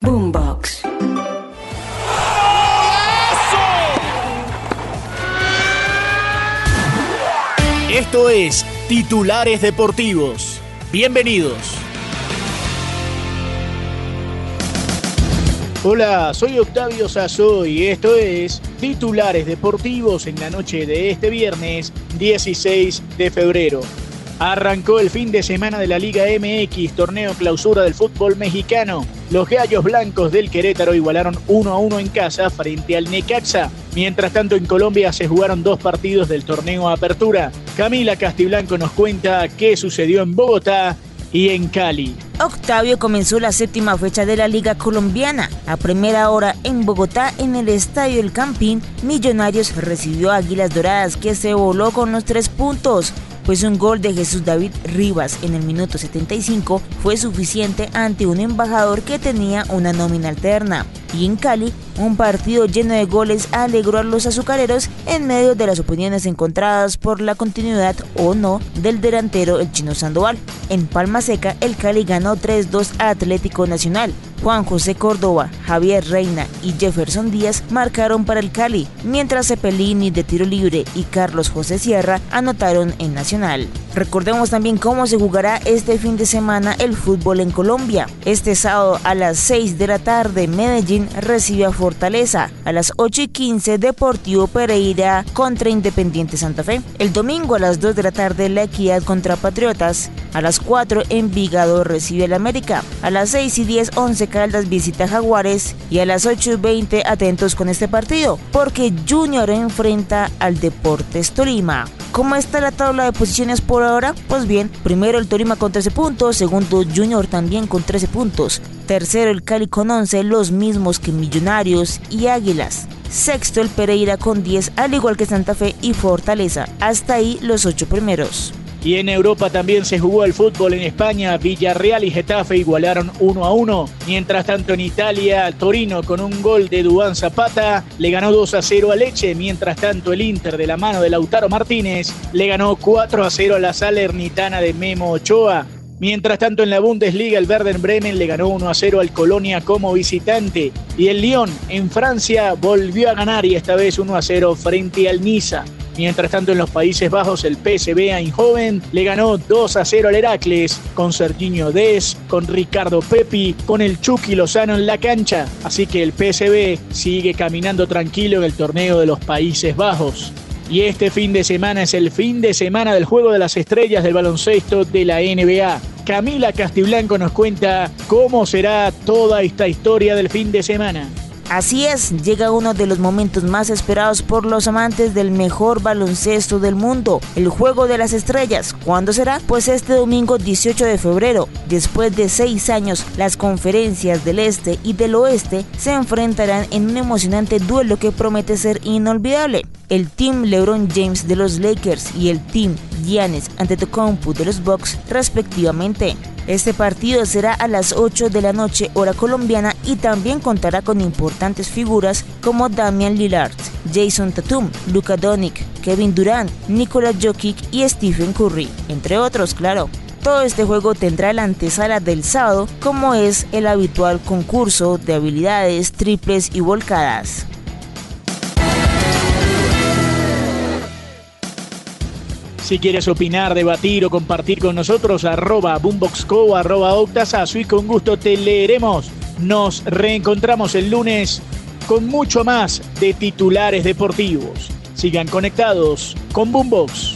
Boombox. Esto es Titulares Deportivos. Bienvenidos. Hola, soy Octavio Sazo y esto es Titulares Deportivos en la noche de este viernes 16 de febrero. Arrancó el fin de semana de la Liga MX, torneo clausura del fútbol mexicano. Los Gallos Blancos del Querétaro igualaron 1 a 1 en casa frente al Necaxa. Mientras tanto, en Colombia se jugaron dos partidos del torneo Apertura. Camila Castiblanco nos cuenta qué sucedió en Bogotá y en Cali. Octavio comenzó la séptima fecha de la Liga Colombiana. A primera hora en Bogotá, en el Estadio El Campín, Millonarios recibió a Águilas Doradas que se voló con los tres puntos pues un gol de Jesús David Rivas en el minuto 75 fue suficiente ante un embajador que tenía una nómina alterna. Y en Cali, un partido lleno de goles alegró a los azucareros en medio de las opiniones encontradas por la continuidad o no del delantero el chino Sandoval. En Palma Seca, el Cali ganó 3-2 a Atlético Nacional. Juan José Córdoba, Javier Reina y Jefferson Díaz marcaron para el Cali, mientras Cepelini de tiro libre y Carlos José Sierra anotaron en Nacional. Recordemos también cómo se jugará este fin de semana el fútbol en Colombia. Este sábado a las 6 de la tarde Medellín recibe a Fortaleza, a las 8 y 15 Deportivo Pereira contra Independiente Santa Fe. El domingo a las 2 de la tarde La Equidad contra Patriotas, a las 4 Envigado recibe al América, a las 6 y 10 11 Caldas visita Jaguares y a las 8 y 20 atentos con este partido, porque Junior enfrenta al Deportes Tolima. ¿Cómo está la tabla de posiciones por ahora? Pues bien, primero el Tolima con 13 puntos, segundo Junior también con 13 puntos, tercero el Cali con 11, los mismos que Millonarios y Águilas. Sexto el Pereira con 10, al igual que Santa Fe y Fortaleza. Hasta ahí los ocho primeros. Y en Europa también se jugó el fútbol en España. Villarreal y Getafe igualaron 1 a 1. Mientras tanto en Italia, Torino con un gol de Dubán Zapata le ganó 2 a 0 a Leche. Mientras tanto el Inter de la mano de Lautaro Martínez le ganó 4 a 0 a la Salernitana de Memo Ochoa. Mientras tanto en la Bundesliga el Werder Bremen le ganó 1 a 0 al Colonia como visitante y el Lyon en Francia volvió a ganar y esta vez 1 a 0 frente al Niza. Mientras tanto, en los Países Bajos, el PSV Eindhoven le ganó 2 a 0 al Heracles, con Serginho Des, con Ricardo Pepi, con el Chucky Lozano en la cancha. Así que el PSV sigue caminando tranquilo en el torneo de los Países Bajos. Y este fin de semana es el fin de semana del Juego de las Estrellas del baloncesto de la NBA. Camila Castiblanco nos cuenta cómo será toda esta historia del fin de semana. Así es, llega uno de los momentos más esperados por los amantes del mejor baloncesto del mundo, el Juego de las Estrellas. ¿Cuándo será? Pues este domingo 18 de febrero. Después de seis años, las conferencias del Este y del Oeste se enfrentarán en un emocionante duelo que promete ser inolvidable. El Team LeBron James de los Lakers y el Team Giannis Antetokounmpo de los Bucks respectivamente. Este partido será a las 8 de la noche hora colombiana y también contará con importantes figuras como Damian Lillard, Jason Tatum, Luka Doncic, Kevin Durant, Nikola Jokic y Stephen Curry, entre otros, claro. Todo este juego tendrá la antesala del sábado, como es el habitual concurso de habilidades, triples y volcadas. Si quieres opinar, debatir o compartir con nosotros, arroba boomboxco, arroba octasazo y con gusto te leeremos. Nos reencontramos el lunes con mucho más de titulares deportivos. Sigan conectados con Boombox.